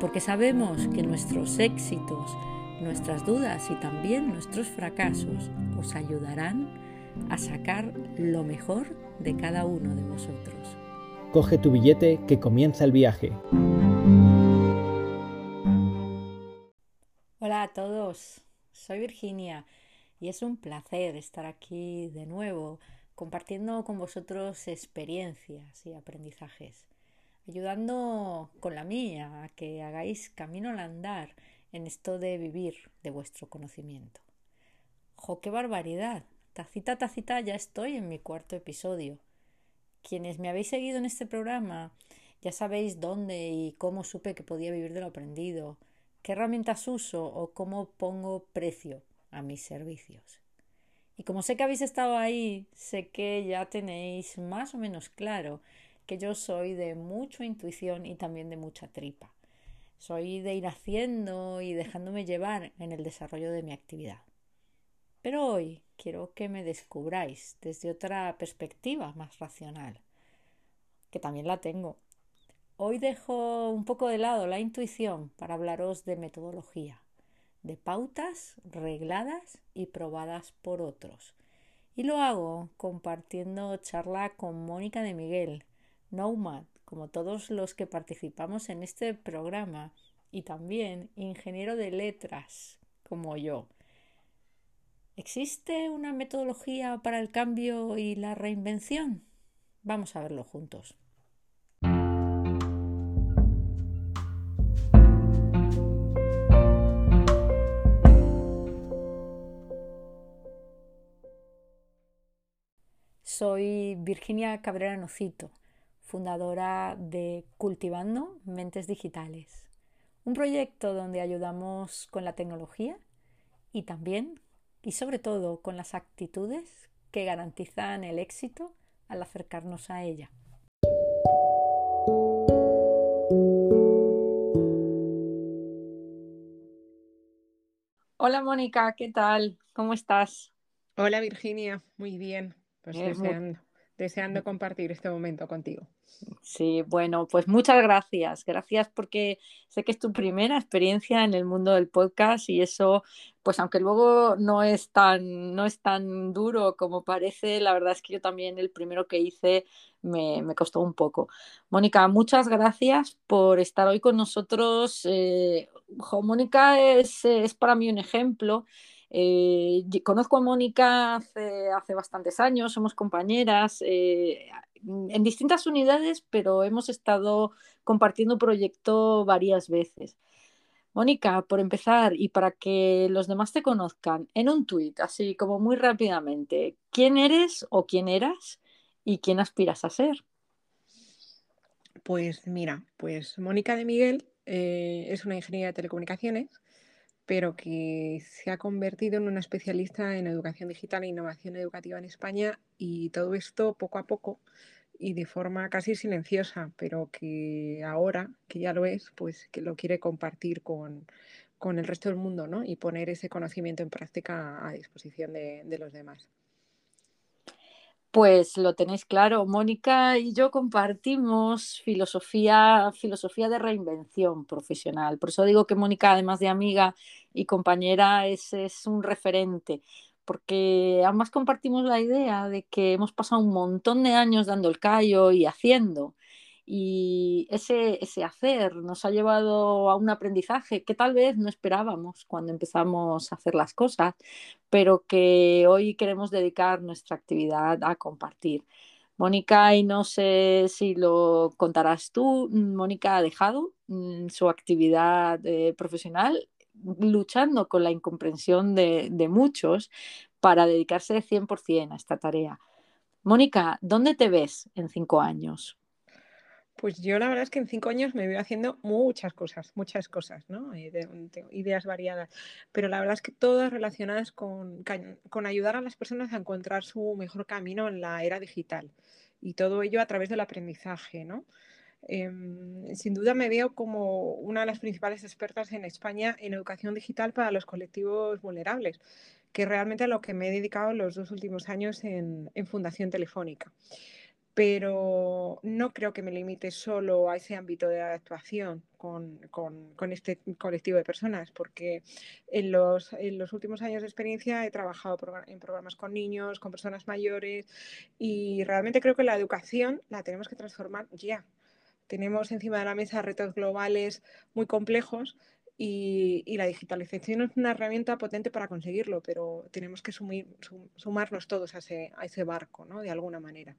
porque sabemos que nuestros éxitos, nuestras dudas y también nuestros fracasos os ayudarán a sacar lo mejor de cada uno de vosotros. Coge tu billete que comienza el viaje. Hola a todos, soy Virginia y es un placer estar aquí de nuevo compartiendo con vosotros experiencias y aprendizajes ayudando con la mía a que hagáis camino al andar en esto de vivir de vuestro conocimiento. ¡Jo, qué barbaridad! Tacita, tacita, ya estoy en mi cuarto episodio. Quienes me habéis seguido en este programa ya sabéis dónde y cómo supe que podía vivir de lo aprendido, qué herramientas uso o cómo pongo precio a mis servicios. Y como sé que habéis estado ahí, sé que ya tenéis más o menos claro que yo soy de mucha intuición y también de mucha tripa. Soy de ir haciendo y dejándome llevar en el desarrollo de mi actividad. Pero hoy quiero que me descubráis desde otra perspectiva más racional, que también la tengo. Hoy dejo un poco de lado la intuición para hablaros de metodología, de pautas regladas y probadas por otros. Y lo hago compartiendo charla con Mónica de Miguel, Nomad, como todos los que participamos en este programa, y también ingeniero de letras, como yo. ¿Existe una metodología para el cambio y la reinvención? Vamos a verlo juntos. Soy Virginia Cabrera Nocito fundadora de Cultivando Mentes Digitales, un proyecto donde ayudamos con la tecnología y también y sobre todo con las actitudes que garantizan el éxito al acercarnos a ella. Hola Mónica, ¿qué tal? ¿Cómo estás? Hola Virginia, muy bien. Pues deseando, deseando compartir este momento contigo. Sí, bueno, pues muchas gracias. Gracias porque sé que es tu primera experiencia en el mundo del podcast y eso, pues aunque luego no es tan, no es tan duro como parece, la verdad es que yo también el primero que hice me, costó un poco. Mónica, muchas gracias por estar hoy con nosotros. Eh, Mónica es, es para mí un ejemplo. Eh, conozco a Mónica hace, hace, bastantes años, somos compañeras eh, en distintas unidades, pero hemos estado compartiendo proyecto varias veces. Mónica, por empezar y para que los demás te conozcan, en un tuit, así como muy rápidamente, ¿quién eres o quién eras y quién aspiras a ser? Pues mira, pues Mónica de Miguel eh, es una ingeniera de telecomunicaciones pero que se ha convertido en una especialista en educación digital e innovación educativa en España y todo esto poco a poco y de forma casi silenciosa, pero que ahora, que ya lo es, pues que lo quiere compartir con, el resto del mundo ¿no? y poner ese conocimiento en práctica a disposición de los demás. Pues lo tenéis claro, Mónica y yo compartimos filosofía, filosofía de reinvención profesional. Por eso digo que Mónica, además de amiga y compañera, es, es un referente, porque ambas compartimos la idea de que hemos pasado un montón de años dando el callo y haciendo y ese, hacer nos ha llevado a un aprendizaje que tal vez no esperábamos cuando empezamos a hacer las cosas, pero que hoy queremos dedicar nuestra actividad a compartir. Mónica, y no sé si lo contarás tú, Mónica ha dejado mm, su actividad eh, profesional luchando con la incomprensión de, de muchos para dedicarse 100% a esta tarea. Mónica, ¿dónde te ves en cinco años? Pues yo la verdad es que en cinco años me veo haciendo muchas cosas, muchas cosas, ¿no? tengo ideas variadas, pero la verdad es que todas relacionadas con, con ayudar a las personas a encontrar su mejor camino en la era digital y todo ello a través del aprendizaje, ¿no? Em, sin duda me veo como una de las principales expertas en España en educación digital para los colectivos vulnerables, que realmente a lo que me he dedicado los dos últimos años en, en Fundación Telefónica pero no creo que me limite solo a ese ámbito de actuación con, este colectivo de personas, porque en los, últimos años de experiencia he trabajado en programas con niños, con personas mayores, y realmente creo que la educación la tenemos que transformar ya. Tenemos encima de la mesa retos globales muy complejos y, la digitalización es una herramienta potente para conseguirlo, pero tenemos que sumarnos todos a ese, a ese barco, ¿no? De alguna manera.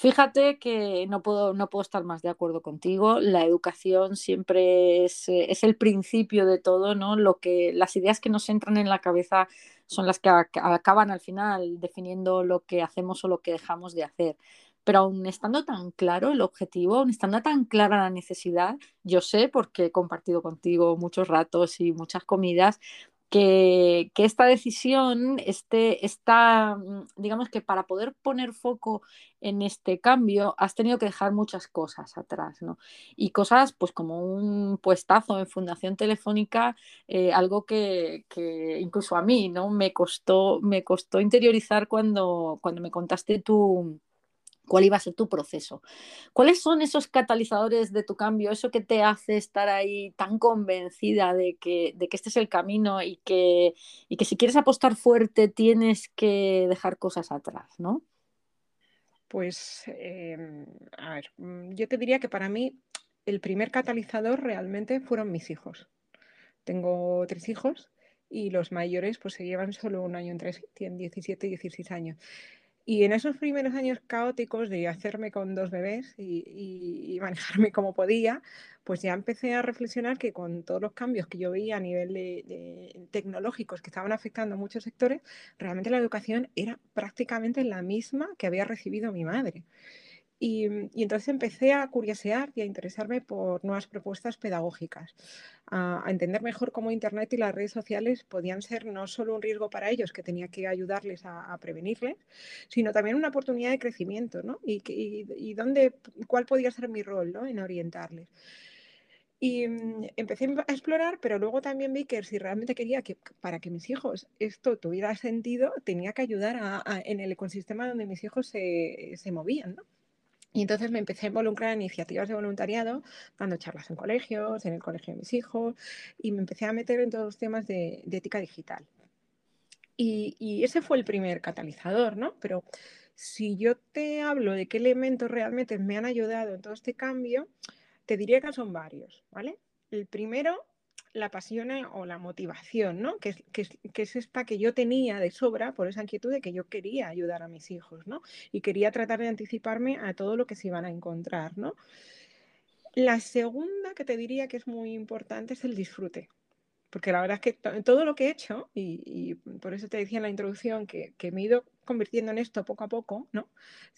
Fíjate que no puedo, no puedo estar más de acuerdo contigo. La educación siempre es, eh, es, el principio de todo, ¿no? Lo que, las ideas que nos entran en la cabeza son las que acaban al final definiendo lo que hacemos o lo que dejamos de hacer. Pero aún estando tan claro el objetivo, aún estando tan clara la necesidad, yo sé, porque he compartido contigo muchos ratos y muchas comidas, que, esta decisión, este, esta, mm, digamos que para poder poner foco en este cambio, has tenido que dejar muchas cosas atrás, ¿no? Y cosas, pues como un puestazo en Fundación Telefónica, eh, algo que, que, incluso a mí, ¿no? Me costó, me costó interiorizar cuando, cuando me contaste tu cuál iba a ser tu proceso. ¿Cuáles son esos catalizadores de tu cambio, eso que te hace estar ahí tan convencida de que, de que este es el camino y que, y que si quieres apostar fuerte tienes que dejar cosas atrás, ¿no? Pues, em, a ver, mm, yo te diría que para mí el primer catalizador realmente fueron mis hijos. Tengo tres hijos y los mayores pues se llevan solo un año entre sí, tienen 17 y 16 años. Y en esos primeros años caóticos de hacerme con dos bebés y, manejarme como podía, pues ya empecé a reflexionar que con todos los cambios que yo veía a nivel de, tecnológicos que estaban afectando a muchos sectores, realmente la educación era prácticamente la misma que había recibido mi madre. Mm, y, entonces empecé a curiosear y a interesarme por nuevas propuestas pedagógicas, a, entender mejor cómo Internet y las redes sociales podían ser no solo un riesgo para ellos, que tenía que ayudarles a, prevenirles, sino también una oportunidad de crecimiento, ¿no? Y, y, dónde, cuál podía ser mi rol ¿no? en orientarles. Y mm, empecé a explorar, pero luego también vi que si realmente quería que para que mis hijos esto tuviera sentido, tenía que ayudar a, en el ecosistema donde mis hijos se, se movían, ¿no? Y entonces me empecé a involucrar en iniciativas de voluntariado, dando charlas en colegios, en el colegio de mis hijos, y me empecé a meter en todos los temas de, ética digital. Y, ese fue el primer catalizador, ¿no? Pero si yo te hablo de qué elementos realmente me han ayudado en todo este cambio, te diría que son varios, ¿vale? El primero la pasión eh, o la motivación, ¿no? Que, es esta que yo tenía de sobra por esa inquietud de que yo quería ayudar a mis hijos, ¿no? Y quería tratar de anticiparme a todo lo que se iban a encontrar, ¿no? La segunda que te diría que es muy importante es el disfrute. Porque la verdad es que todo lo que he hecho, y, por eso te decía en la introducción que, que me he ido convirtiendo en esto poco a poco, ¿no?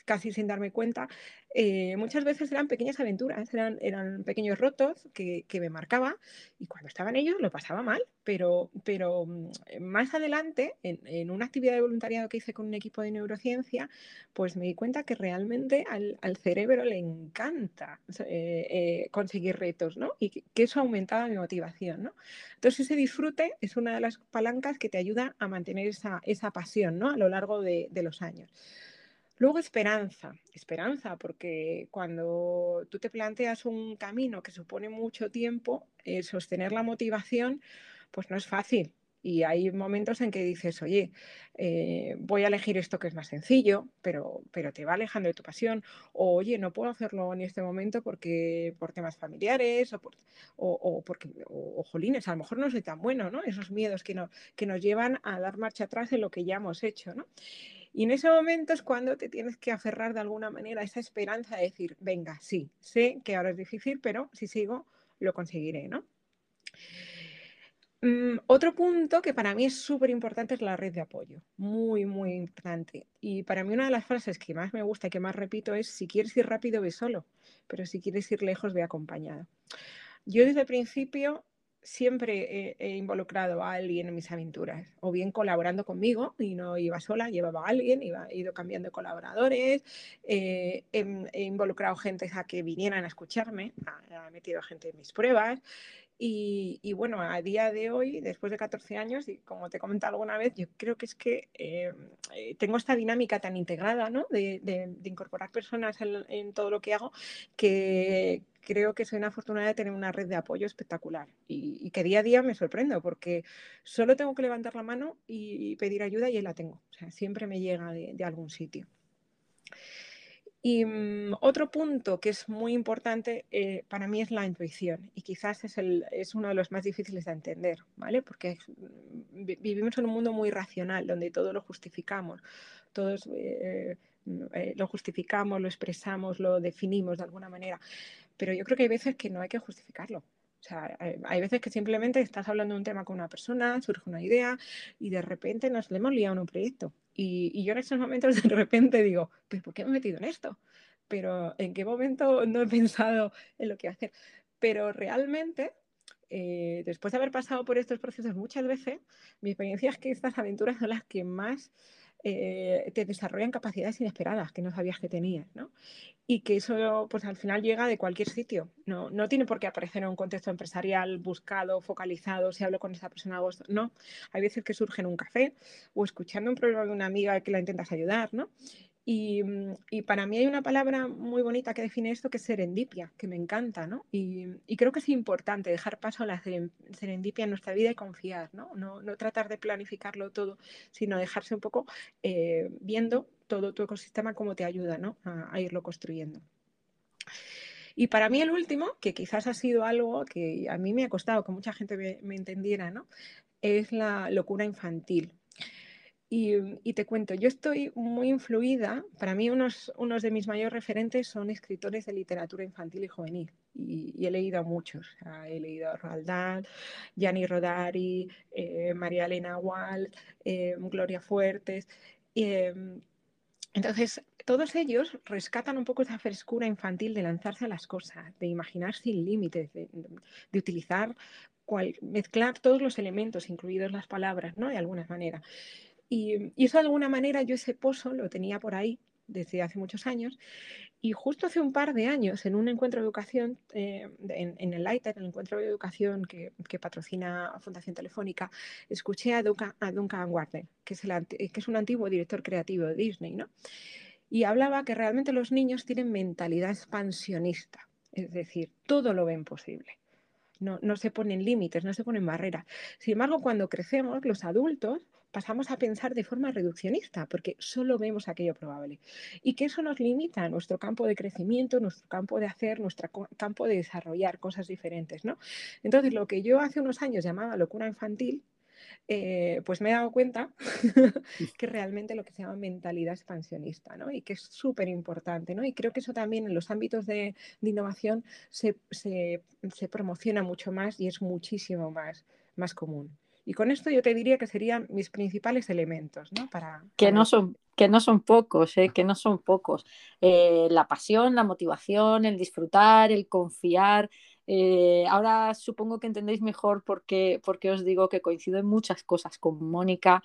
Casi sin darme cuenta, eh, muchas veces eran pequeñas aventuras, eran, pequeños rotos que, me marcaba y cuando estaban ellos lo pasaba mal, pero, pero mm, más adelante, en, una actividad de voluntariado que hice con un equipo de neurociencia, pues me di cuenta que realmente al, cerebro le encanta eh, eh, conseguir retos, ¿no? Y que, eso aumentaba mi motivación, ¿no? Entonces ese disfrute es una de las palancas que te ayuda a mantener esa, esa pasión, ¿no? A lo largo de de, los años. Luego esperanza, esperanza, porque cuando tú te planteas un camino que supone mucho tiempo, eh, sostener la motivación, pues no es fácil. Y hay momentos en que dices, oye, eh, voy a elegir esto que es más sencillo, pero, pero te va alejando de tu pasión. O, oye, no puedo hacerlo en este momento porque por temas familiares o, por, o, porque, o, jolines, a lo mejor no soy tan bueno, ¿no? Esos miedos que, no, que nos llevan a dar marcha atrás en lo que ya hemos hecho, ¿no? Y en ese momento es cuando te tienes que aferrar de alguna manera a esa esperanza de decir, venga, sí, sé que ahora es difícil, pero si sigo, lo conseguiré, ¿no? Mm, otro punto que para mí es súper importante es la red de apoyo, muy, muy importante. Y para mí una de las frases que más me gusta y que más repito es, si quieres ir rápido, ve solo, pero si quieres ir lejos, ve acompañado. Yo desde el principio siempre he, involucrado a alguien en mis aventuras, o bien colaborando conmigo, y no iba sola, llevaba a alguien, iba, he ido cambiando colaboradores, eh, he, involucrado gente a que vinieran a escucharme, he metido gente en mis pruebas, y, bueno, a día de hoy, después de 14 años, y como te he comentado alguna vez, yo creo que es que eh, eh, tengo esta dinámica tan integrada, ¿no? De, incorporar personas en, todo lo que hago, que creo que soy una afortunada de tener una red de apoyo espectacular y, que día a día me sorprendo porque solo tengo que levantar la mano y, pedir ayuda y ahí la tengo. O sea, siempre me llega de algún sitio. Y mm, otro punto que es muy importante eh, para mí es la intuición y quizás es, el, es, uno de los más difíciles de entender, ¿vale? Porque mm, vivimos en un mundo muy racional donde todo lo justificamos, todos eh, eh, lo justificamos, lo expresamos, lo definimos de alguna manera, pero yo creo que hay veces que no hay que justificarlo. O sea, hay veces que simplemente estás hablando de un tema con una persona, surge una idea y de repente nos le hemos liado en un proyecto. Y, yo en esos momentos de repente digo, pues ¿por qué me he metido en esto? Pero ¿en qué momento no he pensado en lo que hacer? Pero realmente, eh, después de haber pasado por estos procesos muchas veces, mi experiencia es que estas aventuras son las que más eh, te desarrollan capacidades inesperadas que no sabías que tenías, ¿no? Y que eso, pues al final llega de cualquier sitio. No, no tiene por qué aparecer en un contexto empresarial buscado, focalizado, si hablo con esa persona no. Hay veces que surge en un café o escuchando un problema de una amiga que la intentas ayudar, ¿no? Mm, y, para mí hay una palabra muy bonita que define esto, que es serendipia, que me encanta, ¿no? Y, creo que es importante dejar paso a la serendipia en nuestra vida y confiar, ¿no? No, tratar de planificarlo todo, sino dejarse un poco eh, viendo todo tu ecosistema cómo te ayuda, ¿no? A, irlo construyendo. Y para mí el último, que quizás ha sido algo que a mí me ha costado que mucha gente me, me entendiera, ¿no? Es la locura infantil. Y, te cuento, yo estoy muy influida, para mí unos, de mis mayores referentes son escritores de literatura infantil y juvenil, y, he leído a muchos, he leído a Roald Dahl, Gianni Rodari, eh, María Elena Wald, eh, Gloria Fuertes. Em, entonces, todos ellos rescatan un poco esa frescura infantil de lanzarse a las cosas, de imaginar sin límites, de, utilizar, mezclar todos los elementos, incluidos las palabras, ¿no? De alguna manera. Y, eso de alguna manera yo ese pozo lo tenía por ahí desde hace muchos años y justo hace un par de años en un encuentro de educación, eh, en, el LITER, el encuentro de educación que, patrocina Fundación Telefónica, escuché a Duncan, a que es, que es un antiguo director creativo de Disney, ¿no? Y hablaba que realmente los niños tienen mentalidad expansionista, es decir, todo lo ven posible. No, no se ponen límites, no se ponen barreras. Sin embargo, cuando crecemos, los adultos pasamos a pensar de forma reduccionista, porque solo vemos aquello probable. Y que eso nos limita nuestro campo de crecimiento, nuestro campo de hacer, nuestro campo de desarrollar cosas diferentes. ¿no? Entonces, lo que yo hace unos años llamaba locura infantil, eh, pues me he dado cuenta que realmente lo que se llama mentalidad expansionista, ¿no? Y que es súper importante, ¿no? Y creo que eso también en los ámbitos de, innovación se, promociona mucho más y es muchísimo más, más común. Y con esto yo te diría que serían mis principales elementos, ¿no? Para, Que, no son, que no son pocos, ¿eh? que no son pocos. Eh, la pasión, la motivación, el disfrutar, el confiar. Eh, ahora supongo que entendéis mejor por qué, porque os digo que coincido en muchas cosas con Mónica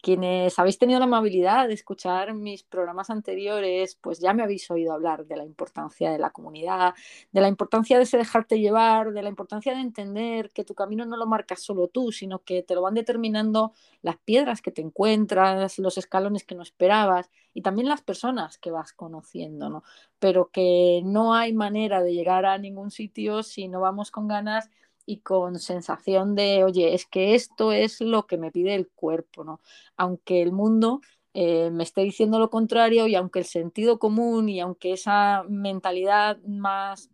quienes habéis tenido la amabilidad de escuchar mis programas anteriores, pues ya me habéis oído hablar de la importancia de la comunidad, de la importancia de ese dejarte llevar, de la importancia de entender que tu camino no lo marcas solo tú, sino que te lo van determinando las piedras que te encuentras, los escalones que no esperabas y también las personas que vas conociendo, ¿no? Pero que no hay manera de llegar a ningún sitio si no vamos con ganas y con sensación de, oye, es que esto es lo que me pide el cuerpo, ¿no? Aunque el mundo eh, me esté diciendo lo contrario y aunque el sentido común y aunque esa mentalidad más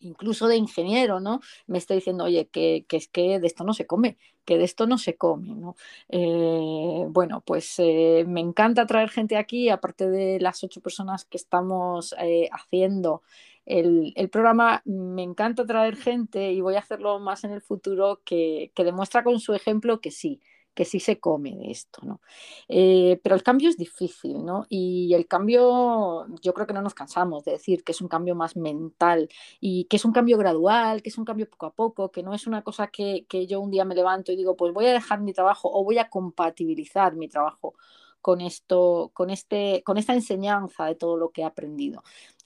incluso de ingeniero, ¿no? Me esté diciendo, oye, que, es que de esto no se come, que de esto no se come, ¿no? Eh, bueno, pues eh, me encanta traer gente aquí, aparte de las ocho personas que estamos haciendo el, programa me encanta traer gente y voy a hacerlo más en el futuro que, que demuestra con su ejemplo que sí, que sí se come de esto, ¿no? Eh, pero el cambio es difícil, ¿no? Y el cambio, yo creo que no nos cansamos de decir que es un cambio más mental y que es un cambio gradual, que es un cambio poco a poco, que no es una cosa que, que yo un día me levanto y digo, pues voy a dejar mi trabajo o voy a compatibilizar mi trabajo con esto, con este, con esta enseñanza de todo lo que he aprendido.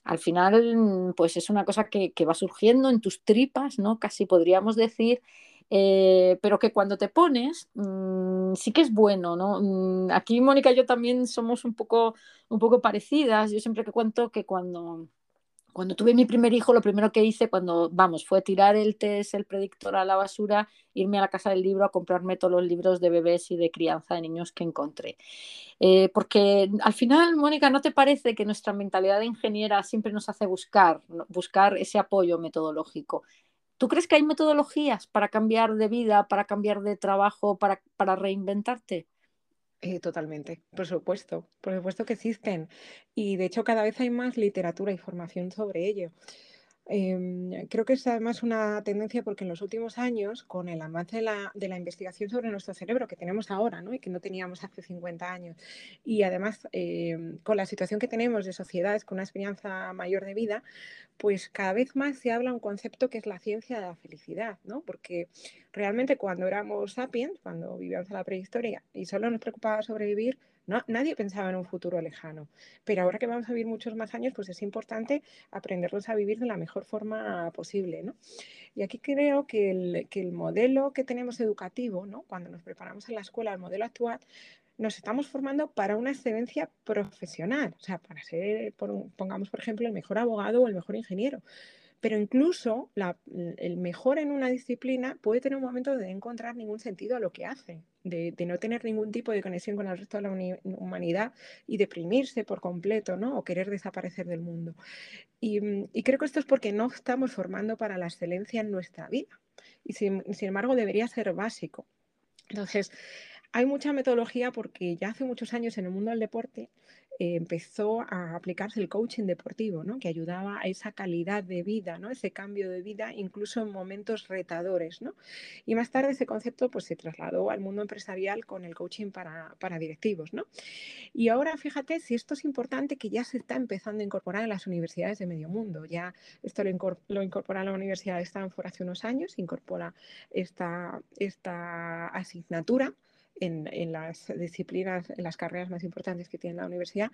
Al final, pues es una cosa que, va surgiendo en tus tripas, ¿no? Casi podríamos decir, eh, pero que cuando te pones mm, sí que es bueno, ¿no? Mm, aquí Mónica y yo también somos un poco, un poco parecidas. Yo siempre que cuento que cuando, cuando tuve mi primer hijo, lo primero que hice cuando, vamos, fue tirar el test, el predictor a la basura, irme a la casa del libro a comprarme todos los libros de bebés y de crianza de niños que encontré. Eh, porque al final, Mónica, ¿no te parece que nuestra mentalidad de ingeniera siempre nos hace buscar, buscar ese apoyo metodológico? ¿Tú crees que hay metodologías para cambiar de vida, para cambiar de trabajo, para, para reinventarte? Eh, totalmente, por supuesto, por supuesto que existen. Y de hecho cada vez hay más literatura y formación sobre ello. Em, creo que es además una tendencia porque en los últimos años, con el avance de la, de la investigación sobre nuestro cerebro que tenemos ahora ¿no? y que no teníamos hace 50 años, y además em, con la situación que tenemos de sociedades con una experiencia mayor de vida, pues cada vez más se habla un concepto que es la ciencia de la felicidad, ¿no? porque realmente cuando éramos sapiens, cuando vivíamos en la prehistoria y solo nos preocupaba sobrevivir, nadie pensaba en un futuro lejano, pero ahora que vamos a vivir muchos más años, pues es importante aprenderlos a vivir de la mejor forma posible. ¿no? Y aquí creo que el, que el modelo que tenemos educativo, ¿no? cuando nos preparamos en la escuela, el modelo actual, nos estamos formando para una excelencia profesional, o sea, para ser, pongamos por ejemplo, el mejor abogado o el mejor ingeniero. Pero incluso el mejor en una disciplina puede tener un momento de encontrar ningún sentido a lo que hace, de, no tener ningún tipo de conexión con el resto de la humanidad y deprimirse por completo, ¿no? O querer desaparecer del mundo. Y, creo que esto es porque no estamos formando para la excelencia en nuestra vida. Y sin embargo debería ser básico. Entonces, hay mucha metodología porque ya hace muchos años en el mundo del deporte eh, empezó a aplicarse el coaching deportivo, ¿no? que ayudaba a esa calidad de vida, ¿no? ese cambio de vida incluso en momentos retadores. ¿no? Y más tarde ese concepto pues, se trasladó al mundo empresarial con el coaching para, para directivos. ¿no? Y ahora fíjate si esto es importante que ya se está empezando a incorporar en las universidades de medio mundo. Ya esto lo, lo incorpora la Universidad de Stanford hace unos años, incorpora esta, esta asignatura en, las disciplinas, en las carreras más importantes que tiene la universidad.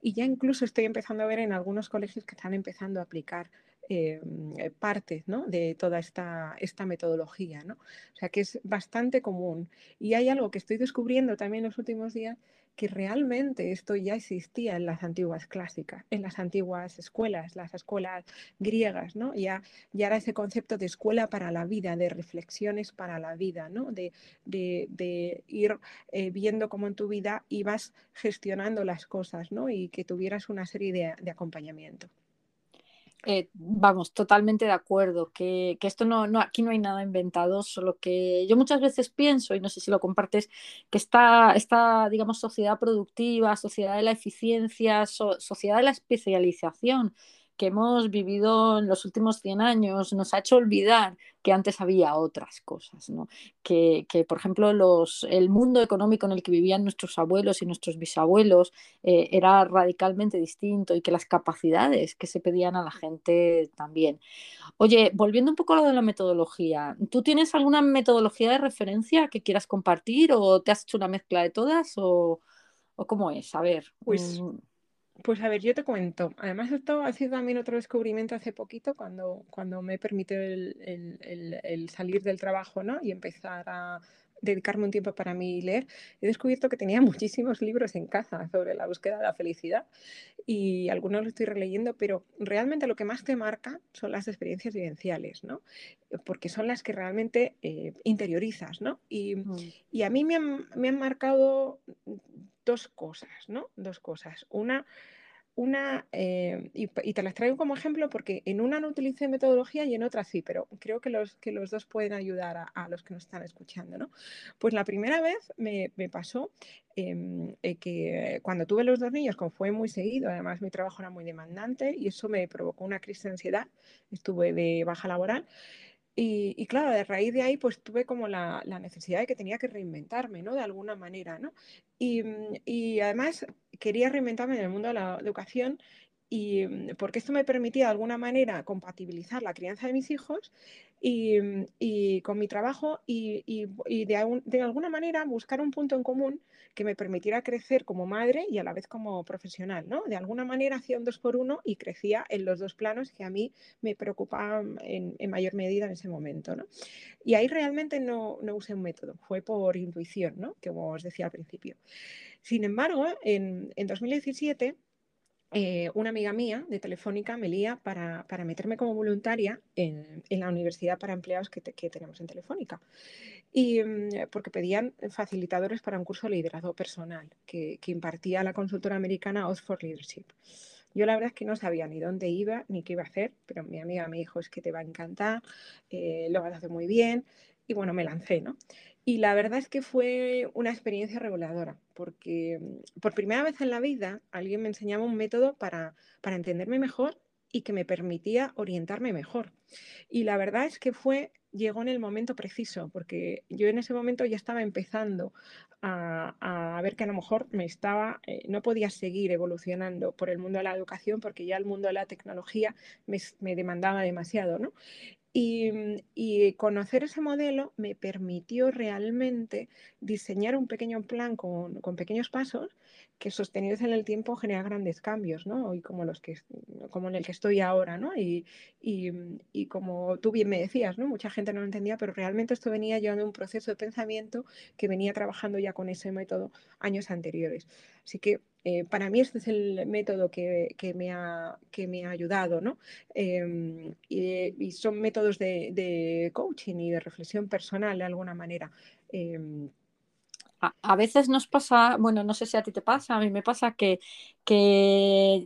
Y ya incluso estoy empezando a ver en algunos colegios que están empezando a aplicar eh, partes de toda esta, esta metodología. ¿no? O sea que es bastante común. Y hay algo que estoy descubriendo también en los últimos días, que realmente esto ya existía en las antiguas clásicas, en las antiguas escuelas, las escuelas griegas, ¿no? Ya, ya era ese concepto de escuela para la vida, de reflexiones para la vida, ¿no? De, ir eh, viendo cómo en tu vida ibas gestionando las cosas, ¿no? Y que tuvieras una serie de acompañamiento. Eh, vamos, totalmente de acuerdo, que, esto no, no, aquí no hay nada inventado, solo que yo muchas veces pienso, y no sé si lo compartes, que esta, esta digamos, sociedad productiva, sociedad de la eficiencia, sociedad de la especialización, que hemos vivido en los últimos 100 años nos ha hecho olvidar que antes había otras cosas, ¿no? que, por ejemplo los, el mundo económico en el que vivían nuestros abuelos y nuestros bisabuelos eh, era radicalmente distinto y que las capacidades que se pedían a la gente también. Oye, volviendo un poco a lo de la metodología, ¿tú tienes alguna metodología de referencia que quieras compartir o te has hecho una mezcla de todas o, o cómo es? A ver. Pues... Mm, pues a ver, yo te cuento. Además, esto ha sido también otro descubrimiento hace poquito, cuando, cuando me permitió el, el, salir del trabajo ¿no? y empezar a dedicarme un tiempo para mí leer. He descubierto que tenía muchísimos libros en casa sobre la búsqueda de la felicidad y algunos los estoy releyendo, pero realmente lo que más te marca son las experiencias vivenciales, ¿no? Porque son las que realmente eh, interiorizas, ¿no? Y, mm. y a mí me han, me han marcado dos cosas, ¿no? Dos cosas. Una, una, eh, y, te las traigo como ejemplo porque en una no utilicé metodología y en otra sí, pero creo que los, que los dos pueden ayudar a, los que nos están escuchando. ¿no? Pues la primera vez me, pasó em, eh, que cuando tuve los dos niños, como fue muy seguido, además mi trabajo era muy demandante y eso me provocó una crisis de ansiedad, estuve de baja laboral. Y, claro, de raíz de ahí, pues tuve como la, necesidad de que tenía que reinventarme, ¿no? De alguna manera, ¿no? Y, mm, y, además quería reinventarme en el mundo de la educación y mm, porque esto me permitía de alguna manera compatibilizar la crianza de mis hijos y, mm, con mi trabajo y, de, alguna manera buscar un punto en común que me permitiera crecer como madre y a la vez como profesional, ¿no? De alguna manera hacía un dos por uno y crecía en los dos planos que a mí me preocupaban en, mayor medida en ese momento, ¿no? Y ahí realmente no, usé un método, fue por intuición, ¿no? Como os decía al principio. Sin embargo, en, en 2017 eh, una amiga mía de Telefónica me lía para, meterme como voluntaria en, la universidad para empleados que, tenemos en Telefónica. Y mm, porque pedían facilitadores para un curso de liderazgo personal que, impartía la consultora americana Oxford Leadership. Yo la verdad es que no sabía ni dónde iba ni qué iba a hacer, pero mi amiga me dijo es que te va a encantar, eh, lo vas a hacer muy bien. Y bueno, me lancé, ¿no? Y la verdad es que fue una experiencia reveladora, porque mm, por primera vez en la vida alguien me enseñaba un método para, para entenderme mejor y que me permitía orientarme mejor. Y la verdad es que fue, llegó en el momento preciso, porque yo en ese momento ya estaba empezando a, a ver que a lo mejor me estaba, eh, no podía seguir evolucionando por el mundo de la educación porque ya el mundo de la tecnología me, me demandaba demasiado, ¿no? Mm, y, conocer ese modelo me permitió realmente diseñar un pequeño plan con, con, pequeños pasos que sostenidos en el tiempo generan grandes cambios, ¿no? Y como, los que, como en el que estoy ahora, ¿no? Y, y, mm, y, como tú bien me decías, ¿no? Mucha gente no lo entendía, pero realmente esto venía llevando un proceso de pensamiento que venía trabajando ya con ese método años anteriores. Así que eh, para mí este es el método que, me, ha, que me ha ayudado, ¿no? Em, y, son métodos de, coaching y de reflexión personal de alguna manera. Em, a, veces nos pasa, bueno, no sé si a ti te pasa, a mí me pasa que,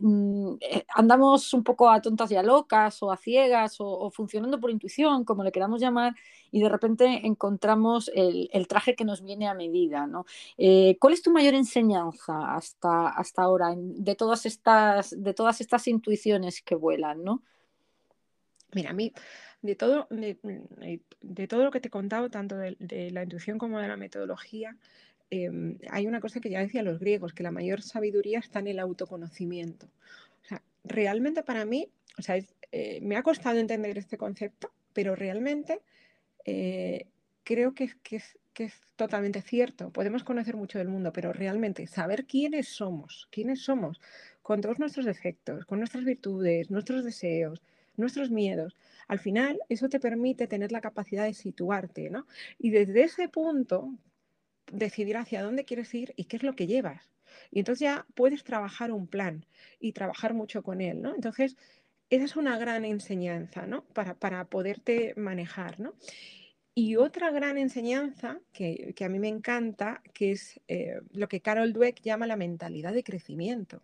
mm, eh, andamos un poco a tontas y a locas o a ciegas o, funcionando por intuición, como le queramos llamar, y de repente encontramos el, traje que nos viene a medida. Eh, ¿Cuál es tu mayor enseñanza hasta, hasta ahora de, todas estas, de todas estas intuiciones que vuelan? Mira, a mí de todo, de, todo lo que te he contado, tanto de, la intuición como de la metodología, em, hay una cosa que ya decían los griegos, que la mayor sabiduría está en el autoconocimiento. O sea, realmente para mí, o sea, eh, me ha costado entender este concepto, pero realmente eh, creo que, que, que, es totalmente cierto. Podemos conocer mucho del mundo, pero realmente saber quiénes somos, quiénes somos, con todos nuestros defectos, con nuestras virtudes, nuestros deseos, nuestros miedos, al final eso te permite tener la capacidad de situarte, ¿no? Y desde ese punto decidir hacia dónde quieres ir y qué es lo que llevas. Y entonces ya puedes trabajar un plan y trabajar mucho con él, ¿no? Entonces, esa es una gran enseñanza, ¿no? Para, para poderte manejar, ¿no? Y otra gran enseñanza que, a mí me encanta, que es eh, lo que Carol Dweck llama la mentalidad de crecimiento.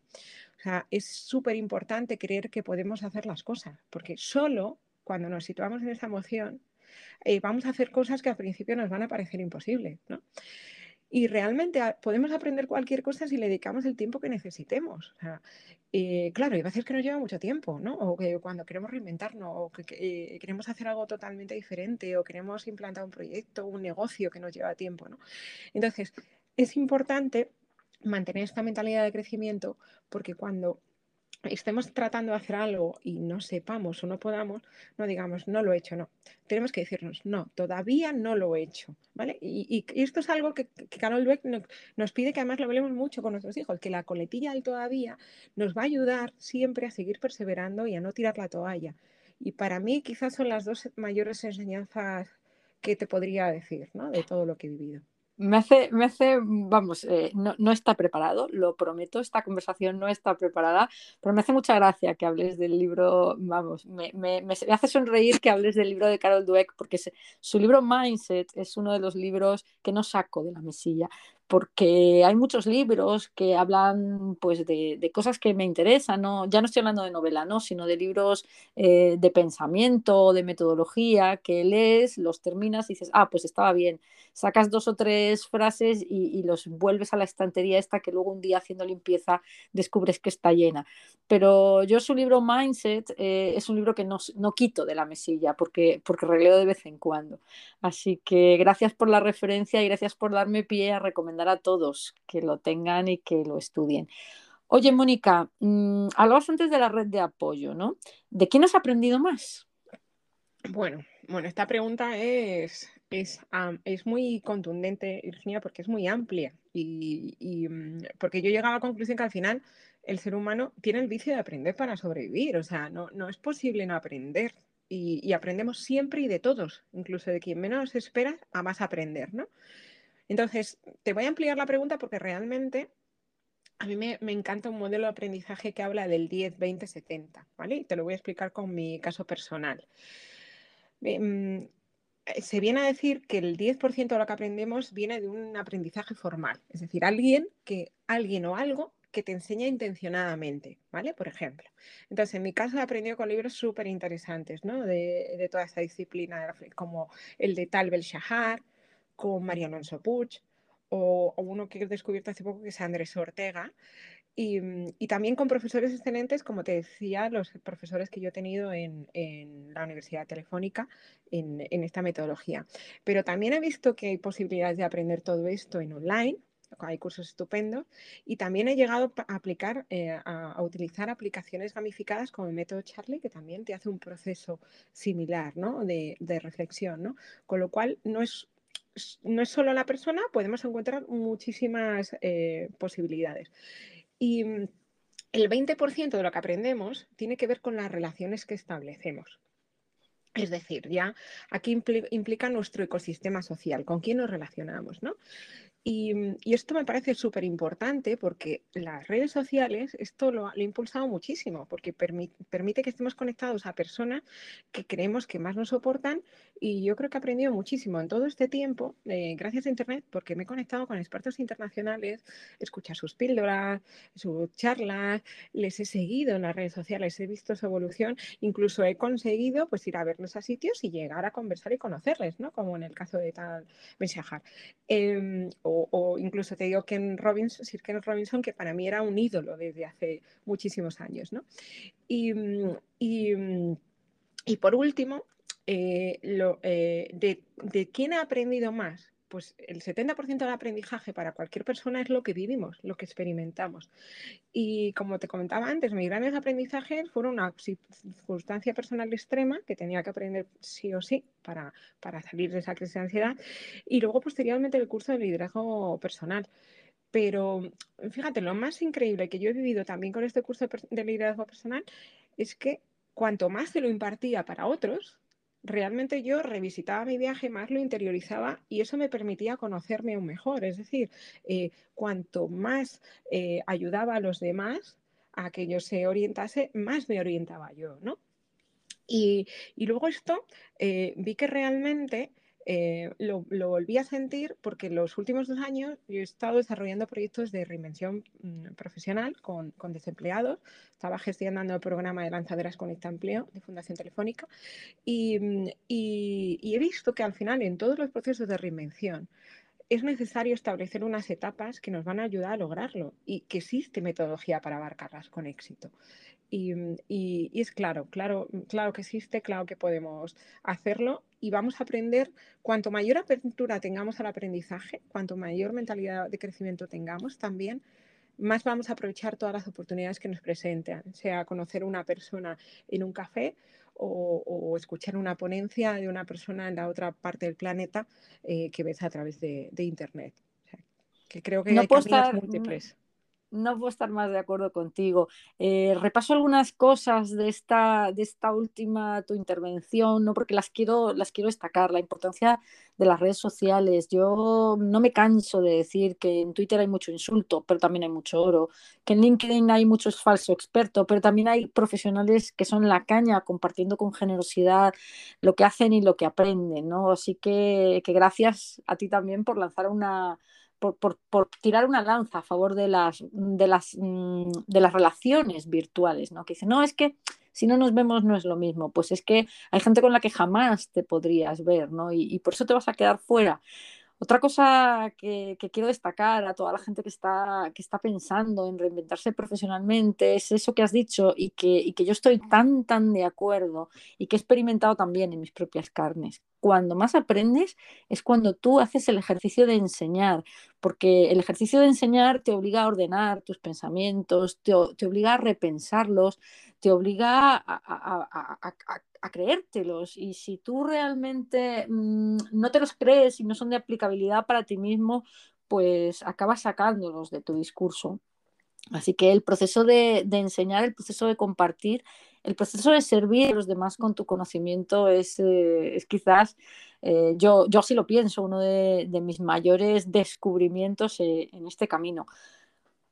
O sea, es súper importante creer que podemos hacer las cosas, porque solo cuando nos situamos en esa emoción, eh, vamos a hacer cosas que al principio nos van a parecer imposibles, ¿no? Y realmente podemos aprender cualquier cosa si le dedicamos el tiempo que necesitemos. Eh, claro, hay veces que nos lleva mucho tiempo, ¿no? O que cuando queremos reinventarnos, o que, eh, queremos hacer algo totalmente diferente, o queremos implantar un proyecto, un negocio que nos lleva tiempo, ¿no? Entonces, es importante mantener esta mentalidad de crecimiento porque cuando estemos tratando de hacer algo y no sepamos o no podamos, no digamos, no lo he hecho, no. Tenemos que decirnos, no, todavía no lo he hecho, ¿vale? Y, esto es algo que, Carol Dweck nos, pide que además lo hablemos mucho con nuestros hijos, que la coletilla del todavía nos va a ayudar siempre a seguir perseverando y a no tirar la toalla. Y para mí quizás son las dos mayores enseñanzas que te podría decir, ¿no? De todo lo que he vivido. Me hace, me hace, vamos, eh, no, está preparado, lo prometo, esta conversación no está preparada, pero me hace mucha gracia que hables del libro, vamos, me, me, me hace sonreír que hables del libro de Carol Dweck, porque su libro Mindset es uno de los libros que no saco de la mesilla, porque hay muchos libros que hablan pues, de, cosas que me interesan, ¿no? ya no estoy hablando de novela, ¿no? sino de libros eh, de pensamiento, de metodología, que lees, los terminas y dices, ah, pues estaba bien. Sacas dos o tres frases y, los vuelves a la estantería esta que luego un día haciendo limpieza descubres que está llena. Pero yo su libro Mindset eh, es un libro que no, no, quito de la mesilla porque, porque releo de vez en cuando. Así que gracias por la referencia y gracias por darme pie a recomendar a todos que lo tengan y que lo estudien. Oye, Mónica, mmm, hablabas antes de la red de apoyo, ¿no? ¿De quién has aprendido más? Bueno, bueno, esta pregunta es, es, es muy contundente, Virginia, porque es muy amplia y, mm, porque yo he llegado a la conclusión que al final el ser humano tiene el vicio de aprender para sobrevivir, o sea, no, no es posible no aprender y, aprendemos siempre y de todos, incluso de quien menos esperas a más aprender, ¿no? Entonces, te voy a ampliar la pregunta porque realmente a mí me, encanta un modelo de aprendizaje que habla del 10, 20, 70, ¿vale? Y te lo voy a explicar con mi caso personal. Em, se viene a decir que el 10% de lo que aprendemos viene de un aprendizaje formal, es decir, alguien que alguien o algo que te enseña intencionadamente, ¿vale? Por ejemplo. Entonces, en mi caso he aprendido con libros súper interesantes, ¿no? De, toda esta disciplina, como el de Tal Bel Shahar, con María Alonso Puig o, uno que he descubierto hace poco que es Andrés Ortega. Y, también con profesores excelentes, como te decía, los profesores que yo he tenido en, la Universidad Telefónica en, esta metodología. Pero también he visto que hay posibilidades de aprender todo esto en online, hay cursos estupendos y también he llegado a aplicar, eh, a, utilizar aplicaciones gamificadas como el método Charlie, que también te hace un proceso similar ¿no? de, de, reflexión, ¿no? Con lo cual no es no es solo la persona, podemos encontrar muchísimas eh, posibilidades. Y mm, el 20% de lo que aprendemos tiene que ver con las relaciones que establecemos. Es decir, ya aquí implica nuestro ecosistema social, con quién nos relacionamos, ¿no? Mm, y, esto me parece súper importante porque las redes sociales, esto lo, ha impulsado muchísimo, porque permite que estemos conectados a personas que creemos que más nos soportan y yo creo que he aprendido muchísimo en todo este tiempo, eh, gracias a Internet, porque me he conectado con expertos internacionales, escuchar sus píldoras, sus charlas, les he seguido en las redes sociales, he visto su evolución, incluso he conseguido pues ir a verlos a sitios y llegar a conversar y conocerles, ¿no? Como en el caso de tal Benshahar. Eh, o, incluso te digo Ken Robinson, Sir Ken Robinson, que para mí era un ídolo desde hace muchísimos años. ¿no? Y, mm, mm, y, por último, eh, eh, de, de, quién ha aprendido más? Pues el 70% del aprendizaje para cualquier persona es lo que vivimos, lo que experimentamos. Y como te comentaba antes, mis grandes aprendizajes fueron una circunstancia personal extrema que tenía que aprender sí o sí para, para salir de esa crisis de ansiedad. Y luego, posteriormente, el curso de liderazgo personal. Pero fíjate, lo más increíble que yo he vivido también con este curso de liderazgo personal es que cuanto más se lo impartía para otros, realmente yo revisitaba mi viaje, más lo interiorizaba y eso me permitía conocerme aún mejor. Es decir, eh, cuanto más eh, ayudaba a los demás a que yo se orientase, más me orientaba yo, ¿no? Y, luego esto eh, vi que realmente eh, lo, volví a sentir porque los últimos dos años yo he estado desarrollando proyectos de reinvención mm, profesional con, desempleados. Estaba gestionando el programa de lanzaderas Conecta Empleo de Fundación Telefónica mm, y, y he visto que al final en todos los procesos de reinvención es necesario establecer unas etapas que nos van a ayudar a lograrlo y que existe metodología para abarcarlas con éxito. Mm, y, es claro, claro, claro que existe, claro que podemos hacerlo y vamos a aprender, cuanto mayor apertura tengamos al aprendizaje, cuanto mayor mentalidad de crecimiento tengamos también, más vamos a aprovechar todas las oportunidades que nos presentan, sea conocer una persona en un café o, escuchar una ponencia de una persona en la otra parte del planeta eh, que ves a través de, Internet. que creo que hay caminos múltiples no puedo estar más de acuerdo contigo. Eh, repaso algunas cosas de esta, de esta última tu intervención, ¿no? porque las quiero, las quiero destacar. La importancia de las redes sociales. Yo no me canso de decir que en Twitter hay mucho insulto, pero también hay mucho oro, que en LinkedIn hay muchos falsos expertos, pero también hay profesionales que son la caña compartiendo con generosidad lo que hacen y lo que aprenden. ¿no? Así que, que gracias a ti también por lanzar una por, tirar una lanza a favor de las, de las, mm, de las relaciones virtuales, ¿no? Que dicen, no, es que si no nos vemos no es lo mismo. Pues es que hay gente con la que jamás te podrías ver, ¿no? Y por eso te vas a quedar fuera. Otra cosa que, quiero destacar a toda la gente que está, que está pensando en reinventarse profesionalmente es eso que has dicho y que, y que yo estoy tan, tan de acuerdo y que he experimentado también en mis propias carnes. Cuando más aprendes es cuando tú haces el ejercicio de enseñar, porque el ejercicio de enseñar te obliga a ordenar tus pensamientos, te, te obliga a repensarlos, te obliga a, creértelos. Y si tú realmente mm, no te los crees y no son de aplicabilidad para ti mismo, pues acabas sacándolos de tu discurso. Así que el proceso de, enseñar, el proceso de compartir, el proceso de servir a los demás con tu conocimiento es, eh, quizás, eh, yo, yo así lo pienso, uno de, mis mayores descubrimientos eh, en este camino.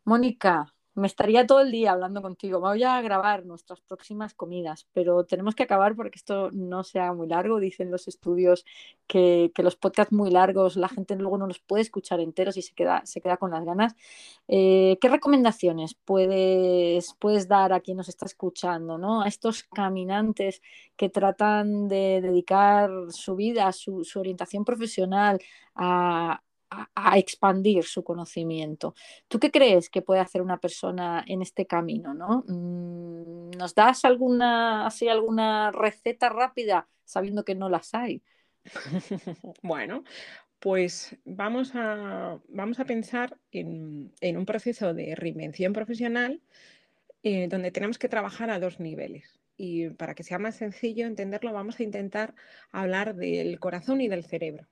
Mónica, me estaría todo el día hablando contigo. Voy a grabar nuestras próximas comidas, pero tenemos que acabar porque esto no sea muy largo. Dicen los estudios que, los podcasts muy largos la gente luego no los puede escuchar enteros y se queda, se queda con las ganas. Eh, ¿Qué recomendaciones puedes, puedes dar a quien nos está escuchando, ¿no? a estos caminantes que tratan de dedicar su vida, su, su orientación profesional a, a, expandir su conocimiento. ¿Tú qué crees que puede hacer una persona en este camino? ¿no? Mm, ¿Nos das alguna, así, alguna receta rápida sabiendo que no las hay? bueno, pues vamos a, vamos a pensar en, un proceso de reinvención profesional eh, donde tenemos que trabajar a dos niveles. Y para que sea más sencillo entenderlo, vamos a intentar hablar del corazón y del cerebro.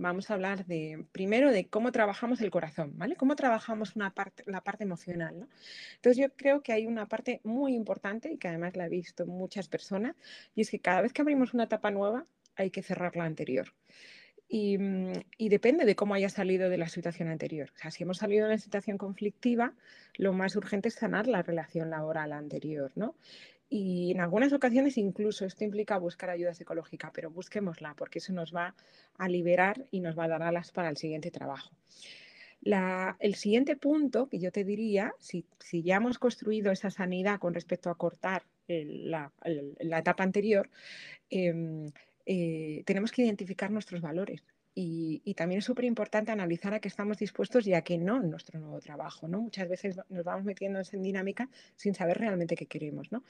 Vamos a hablar de, primero de cómo trabajamos el corazón, ¿vale? Cómo trabajamos una parte, la parte emocional, Entonces yo creo que hay una parte muy importante y que además la he visto muchas personas y es que cada vez que abrimos una etapa nueva hay que cerrar la anterior. Y, y, depende de cómo haya salido de la situación anterior. O sea, si hemos salido de una situación conflictiva, lo más urgente es sanar la relación laboral anterior, ¿no? Y en algunas ocasiones incluso esto implica buscar ayuda psicológica, pero busquémosla porque eso nos va a liberar y nos va a dar alas para el siguiente trabajo. el siguiente punto que yo te diría, si, ya hemos construido esa sanidad con respecto a cortar la, etapa anterior, em, eh, tenemos que identificar nuestros valores. Y, también es súper importante analizar a qué estamos dispuestos y a qué no en nuestro nuevo trabajo, ¿no? Muchas veces nos vamos metiendo en dinámica sin saber realmente qué queremos, ¿no?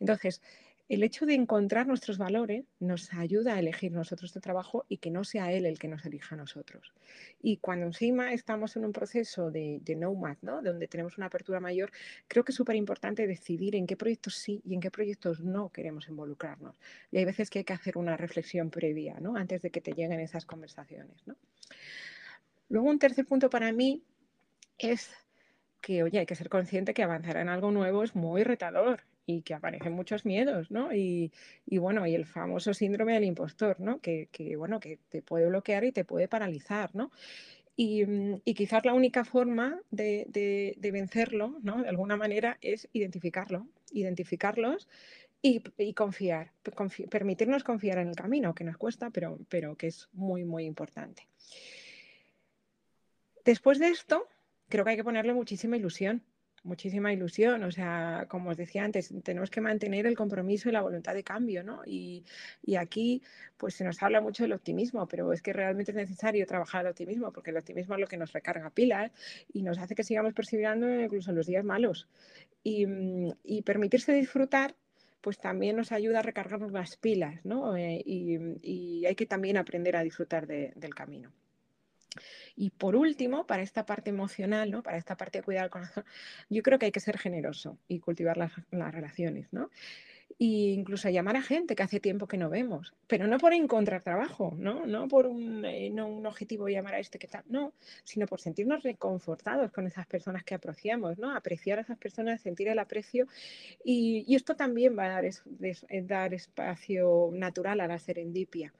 Entonces, el hecho de encontrar nuestros valores nos ayuda a elegir nosotros de trabajo y que no sea él el que nos elija a nosotros. Y cuando encima estamos en un proceso de, de nomad, ¿no? donde tenemos una apertura mayor, creo que es súper importante decidir en qué proyectos sí y en qué proyectos no queremos involucrarnos. Y hay veces que hay que hacer una reflexión previa, ¿no? antes de que te lleguen esas conversaciones. Luego un tercer punto para mí es que, oye, hay que ser consciente que avanzar en algo nuevo es muy retador y que aparecen muchos miedos, ¿no? Y, bueno, y el famoso síndrome del impostor, ¿no? Que, bueno, que te puede bloquear y te puede paralizar, ¿no? Y, mm, quizás la única forma de, vencerlo, ¿no? De alguna manera, es identificarlo, identificarlos y, confiar, permitirnos confiar en el camino, que nos cuesta, pero, pero que es muy, muy importante. Después de esto, creo que hay que ponerle muchísima ilusión muchísima ilusión. O sea, como os decía antes, tenemos que mantener el compromiso y la voluntad de cambio, ¿no? Y, aquí, pues se nos habla mucho del optimismo, pero es que realmente es necesario trabajar el optimismo, porque el optimismo es lo que nos recarga pilas y nos hace que sigamos perseverando incluso en los días malos. Y, y permitirse disfrutar pues también nos ayuda a recargarnos las pilas, ¿no? Eh, y, hay que también aprender a disfrutar del camino. Y por último, para esta parte emocional, ¿no? para esta parte de cuidar el corazón, yo creo que hay que ser generoso y cultivar las, relaciones. ¿no? e incluso llamar a gente que hace tiempo que no vemos, pero no por encontrar trabajo, no, no por un, eh, no un objetivo llamar a este que tal, no, sino por sentirnos reconfortados con esas personas que apreciamos, ¿no? apreciar a esas personas, sentir el aprecio y, y esto también va a dar, es, dar espacio natural a la serendipia,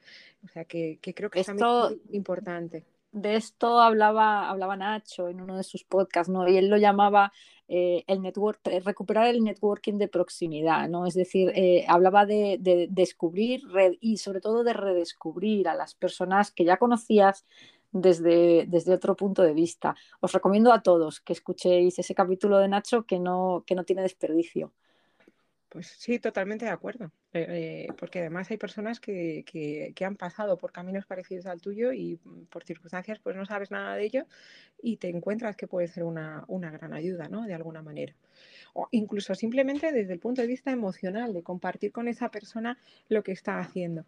o sea que, que creo que es muy importante de esto hablaba, hablaba Nacho en uno de sus podcasts, ¿no? Y él lo llamaba eh, el network, eh, recuperar el networking de proximidad, ¿no? Es decir, eh, hablaba de, descubrir y sobre todo de redescubrir a las personas que ya conocías desde, desde otro punto de vista. Os recomiendo a todos que escuchéis ese capítulo de Nacho que no, que no tiene desperdicio. Pues sí, totalmente de acuerdo, eh, eh, porque además hay personas que, que, han pasado por caminos parecidos al tuyo y mm, por circunstancias pues no sabes nada de ello y te encuentras que puede ser una, una gran ayuda, ¿no? De alguna manera. O incluso simplemente desde el punto de vista emocional, de compartir con esa persona lo que está haciendo.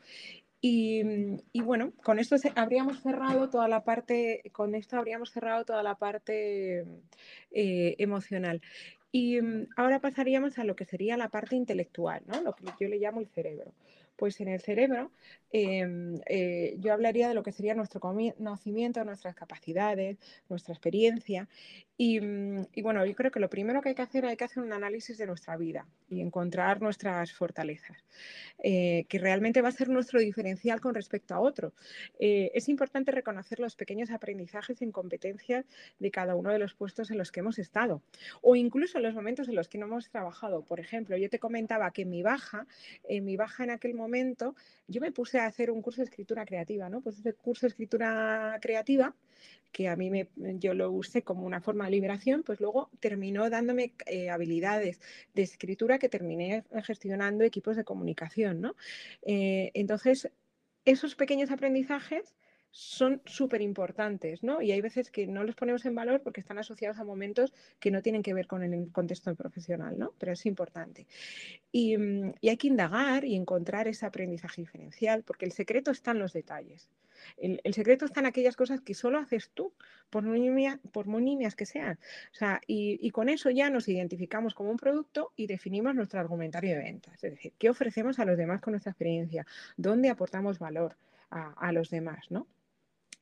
Y, mm, y, bueno, con esto habríamos cerrado toda la parte, con esto habríamos cerrado toda la parte eh, emocional. Y mm, ahora pasaríamos a lo que sería la parte intelectual, ¿no? lo que yo le llamo el cerebro. Pues en el cerebro em, eh, yo hablaría de lo que sería nuestro conocimiento, nuestras capacidades, nuestra experiencia. Mm, y, bueno, yo creo que lo primero que hay que hacer hay que hacer un análisis de nuestra vida y encontrar nuestras fortalezas, eh, que realmente va a ser nuestro diferencial con respecto a otro. Eh, es importante reconocer los pequeños aprendizajes en competencias de cada uno de los puestos en los que hemos estado o incluso en los momentos en los que no hemos trabajado. Por ejemplo, yo te comentaba que en mi baja, en mi baja en aquel momento, yo me puse a hacer un curso de escritura creativa, ¿no? Pues ese curso de escritura creativa, que a mí me, yo lo usé como una forma de liberación, pues luego terminó dándome eh, habilidades de escritura que terminé gestionando equipos de comunicación, ¿no? Eh, entonces, esos pequeños aprendizajes son súper importantes, ¿no? Y hay veces que no los ponemos en valor porque están asociados a momentos que no tienen que ver con el contexto profesional, ¿no? Pero es importante. Y, mm, hay que indagar y encontrar ese aprendizaje diferencial porque el secreto está en los detalles. El, secreto está en aquellas cosas que solo haces tú, por muy, por nimias que sean. O sea, y, con eso ya nos identificamos como un producto y definimos nuestro argumentario de ventas. Es decir, ¿qué ofrecemos a los demás con nuestra experiencia? ¿Dónde aportamos valor a, los demás? ¿no?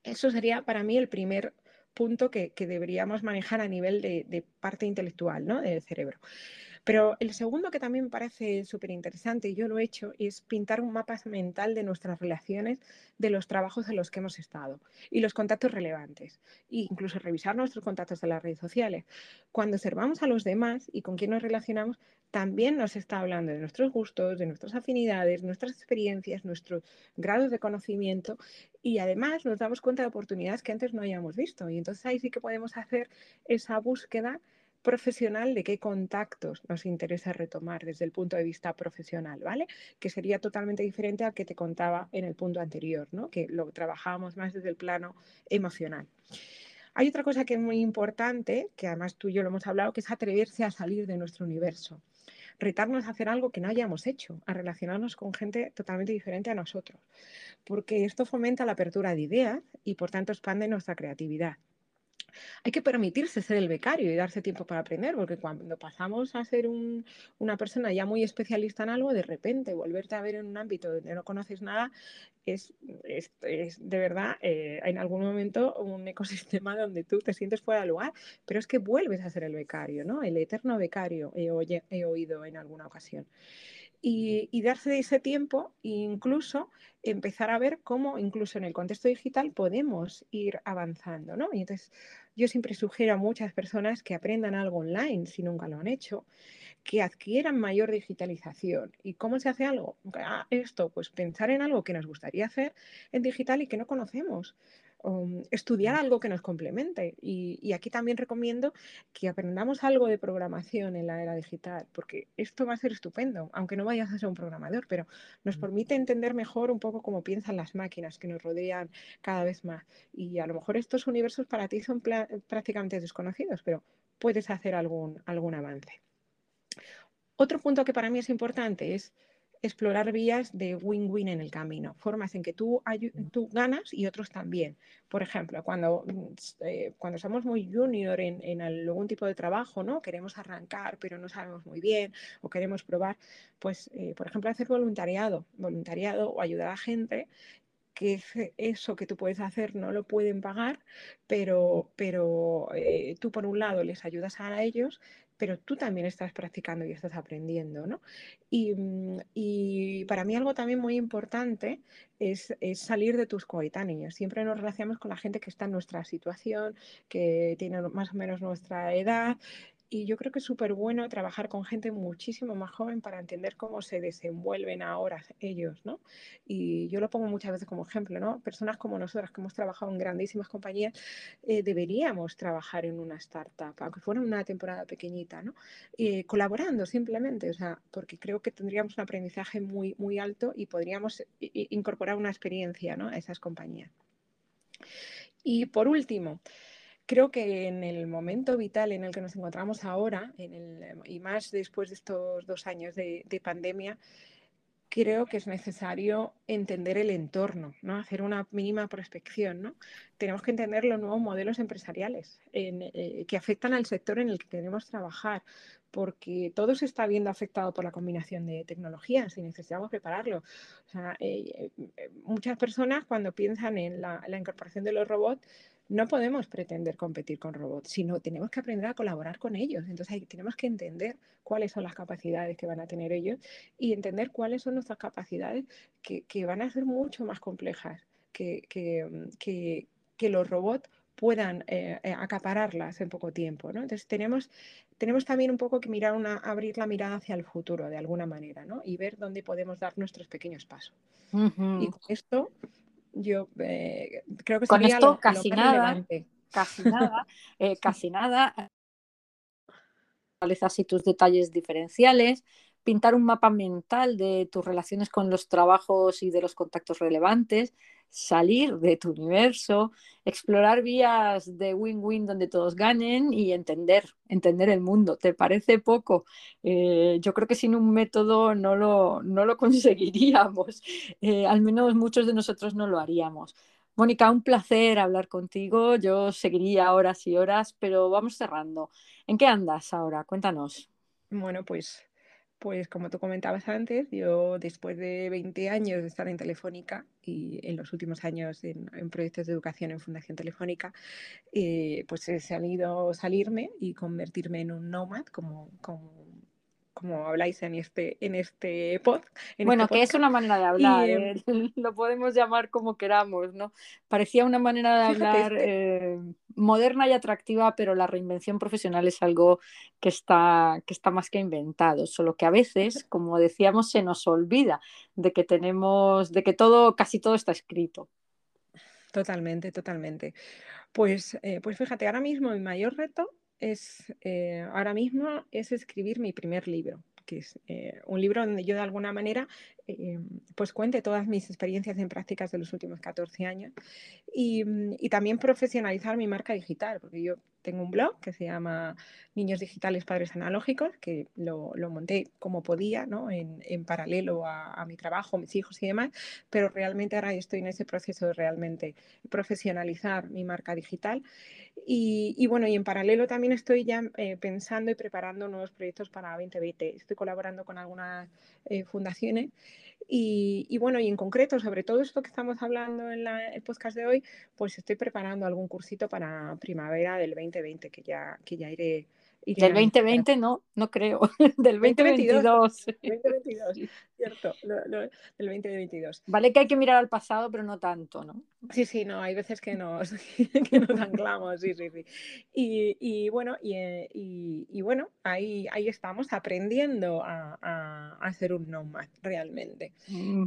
Eso sería para mí el primer punto que, deberíamos manejar a nivel de, parte intelectual, ¿no? Del cerebro. Pero el segundo que también me parece súper interesante, y yo lo he hecho, es pintar un mapa mental de nuestras relaciones, de los trabajos en los que hemos estado y los contactos relevantes, e incluso revisar nuestros contactos de las redes sociales. Cuando observamos a los demás y con quién nos relacionamos, también nos está hablando de nuestros gustos, de nuestras afinidades, nuestras experiencias, nuestros grados de conocimiento y además nos damos cuenta de oportunidades que antes no hayamos visto. Y entonces ahí sí que podemos hacer esa búsqueda profesional de qué contactos nos interesa retomar desde el punto de vista profesional, ¿vale? Que sería totalmente diferente al que te contaba en el punto anterior, ¿no? Que lo trabajábamos más desde el plano emocional. Hay otra cosa que es muy importante, que además tú y yo lo hemos hablado, que es atreverse a salir de nuestro universo. Retarnos a hacer algo que no hayamos hecho, a relacionarnos con gente totalmente diferente a nosotros, porque esto fomenta la apertura de ideas y por tanto expande nuestra creatividad hay que permitirse ser el becario y darse tiempo para aprender, porque cuando pasamos a ser una persona ya muy especialista en algo, de repente volverte a ver en un ámbito donde no conoces nada es, de verdad eh, en algún momento un ecosistema donde tú te sientes fuera de lugar, pero es que vuelves a ser el becario, ¿no? El eterno becario, he, he oído en alguna ocasión y, darse ese tiempo e incluso empezar a ver cómo incluso en el contexto digital podemos ir avanzando, ¿no? Y entonces yo siempre sugiero a muchas personas que aprendan algo online si nunca lo han hecho, que adquieran mayor digitalización. ¿Y cómo se hace algo? Ah, esto, pues pensar en algo que nos gustaría hacer en digital y que no conocemos. Um, estudiar algo que nos complemente. Y, aquí también recomiendo que aprendamos algo de programación en la era digital, porque esto va a ser estupendo, aunque no vayas a ser un programador, pero nos permite entender mejor un poco cómo piensan las máquinas que nos rodean cada vez más. Y a lo mejor estos universos para ti son prácticamente desconocidos, pero puedes hacer algún, algún avance. Otro punto que para mí es importante es explorar vías de win-win en el camino, formas en que tú, tú, ganas y otros también. Por ejemplo, cuando, mm, eh, cuando somos muy junior en, algún tipo de trabajo, ¿no? queremos arrancar pero no sabemos muy bien o queremos probar, pues, eh, por ejemplo, hacer voluntariado, voluntariado o ayudar a gente que eso que tú puedes hacer no lo pueden pagar, pero, pero eh, tú por un lado les ayudas a ellos pero tú también estás practicando y estás aprendiendo, ¿no? Y, mm, para mí algo también muy importante es, salir de tus coetáneos. Siempre nos relacionamos con la gente que está en nuestra situación, que tiene más o menos nuestra edad y yo creo que es súper bueno trabajar con gente muchísimo más joven para entender cómo se desenvuelven ahora ellos, ¿no? Y yo lo pongo muchas veces como ejemplo, ¿no? Personas como nosotras que hemos trabajado en grandísimas compañías, eh, deberíamos trabajar en una startup, aunque fuera una temporada pequeñita, ¿no? Eh, colaborando simplemente, o sea, porque creo que tendríamos un aprendizaje muy, muy alto y podríamos incorporar una experiencia, ¿no? A esas compañías. Y por último, creo que en el momento vital en el que nos encontramos ahora, y más después de estos dos años de, pandemia, creo que es necesario entender el entorno, ¿no? hacer una mínima prospección. ¿no? Tenemos que entender los nuevos modelos empresariales eh, que afectan al sector en el que queremos trabajar, porque todo se está viendo afectado por la combinación de tecnologías y necesitamos prepararlo. Eh, eh, muchas personas cuando piensan en la, la incorporación de los robots no podemos pretender competir con robots, sino tenemos que aprender a colaborar con ellos. Entonces tenemos que entender cuáles son las capacidades que van a tener ellos y entender cuáles son nuestras capacidades que, van a ser mucho más complejas que, que, los robots puedan eh, eh, acapararlas en poco tiempo. Entonces tenemos, tenemos también un poco que mirar una, abrir la mirada hacia el futuro de alguna manera ¿no? y ver dónde podemos dar nuestros pequeños pasos. Y con esto yo eh, creo que con esto casi, nada, casi nada, eh, casi nada, y tus detalles diferenciales, pintar un mapa mental de tus relaciones con los trabajos y de los contactos relevantes, salir de tu universo, explorar vías de win-win donde todos ganen y entender, entender el mundo. ¿Te parece poco? Eh, yo creo que sin un método no lo, no lo conseguiríamos. Eh, al menos muchos de nosotros no lo haríamos. Mónica, un placer hablar contigo. Yo seguiría horas y horas, pero vamos cerrando. ¿En qué andas ahora? Cuéntanos. Bueno, pues pues como tú comentabas antes, yo después de 20 años de estar en Telefónica y en los últimos años en, proyectos de educación en Fundación Telefónica, eh, pues he salido salirme y convertirme en un nomad, como, como como habláis en este, en este pod. bueno, que es una manera de hablar, ¿eh? lo podemos llamar como queramos, ¿no? Parecía una manera de hablar este eh, moderna y atractiva, pero la reinvención profesional es algo que está, que está más que inventado, solo que a veces, como decíamos, se nos olvida de que tenemos, de que todo, casi todo está escrito. Totalmente, totalmente. Pues, eh, pues fíjate, ahora mismo mi mayor reto es, eh, ahora mismo es escribir mi primer libro, que es eh, un libro donde yo de alguna manera eh, pues cuente todas mis experiencias en prácticas de los últimos 14 años y, y, también profesionalizar mi marca digital, porque yo tengo un blog que se llama Niños Digitales Padres Analógicos, que lo, lo monté como podía, ¿no? en, en paralelo a, a, mi trabajo, mis hijos y demás, pero realmente ahora estoy en ese proceso de realmente profesionalizar mi marca digital. Y, y bueno, y en paralelo también estoy ya eh, pensando y preparando nuevos proyectos para 2020. Estoy colaborando con algunas eh, fundaciones y, bueno, y en concreto, sobre todo esto que estamos hablando en el podcast de hoy, pues estoy preparando algún cursito para primavera del 2020, que ya, que ya iré, del 2020 no, no creo. Del 2022. 2022, cierto. del 2022. Vale que hay que mirar al pasado, pero no tanto, ¿no? Sí, sí, no, hay veces que nos, que nos anclamos, sí, sí, sí. Y, y bueno, y, eh, y, y, bueno, ahí, ahí estamos aprendiendo a, a, hacer un nomad realmente.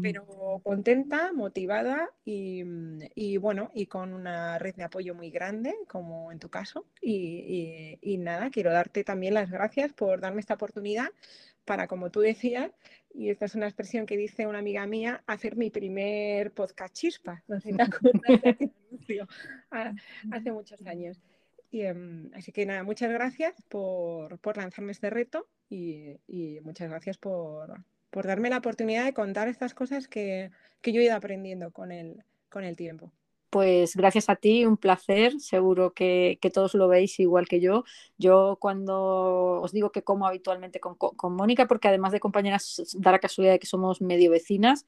Pero contenta, motivada y, y, bueno, y con una red de apoyo muy grande, como en tu caso. Y, y nada, quiero dar también las gracias por darme esta oportunidad para, como tú decías, y esta es una expresión que dice una amiga mía, hacer mi primer podcast chispa. No sé hace muchos años. Y, em, así que nada, muchas gracias por, por lanzarme este reto y, y muchas gracias por, por, darme la oportunidad de contar estas cosas que, que yo he ido aprendiendo con el, con el tiempo. Pues gracias a ti, un placer. Seguro que, todos lo veis igual que yo. Yo cuando os digo que como habitualmente con, con Mónica, porque además de compañeras, da la casualidad de que somos medio vecinas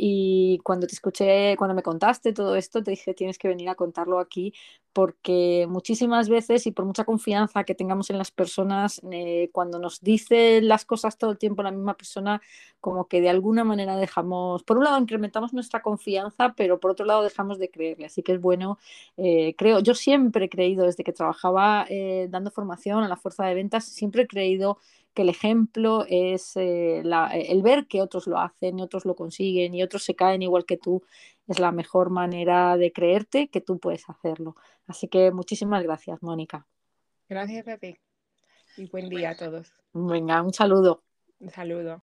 Y cuando te escuché, cuando me contaste todo esto, te dije, tienes que venir a contarlo aquí, porque muchísimas veces y por mucha confianza que tengamos en las personas, eh, cuando nos dice las cosas todo el tiempo la misma persona, como que de alguna manera dejamos, por un lado incrementamos nuestra confianza, pero por otro lado dejamos de creerle. Así que es bueno, eh, creo, yo siempre he creído, desde que trabajaba eh, dando formación a la fuerza de ventas, siempre he creído que el ejemplo es eh, el ver que otros lo hacen y otros lo consiguen y otros se caen igual que tú, es la mejor manera de creerte que tú puedes hacerlo. Así que muchísimas gracias, Mónica. Gracias, Pepe. Y buen día a todos. Venga, un saludo. Un saludo.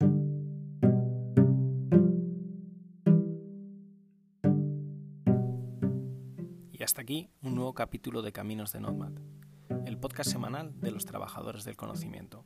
Y hasta aquí un nuevo capítulo de Caminos de Nomad, el podcast semanal de los trabajadores del conocimiento.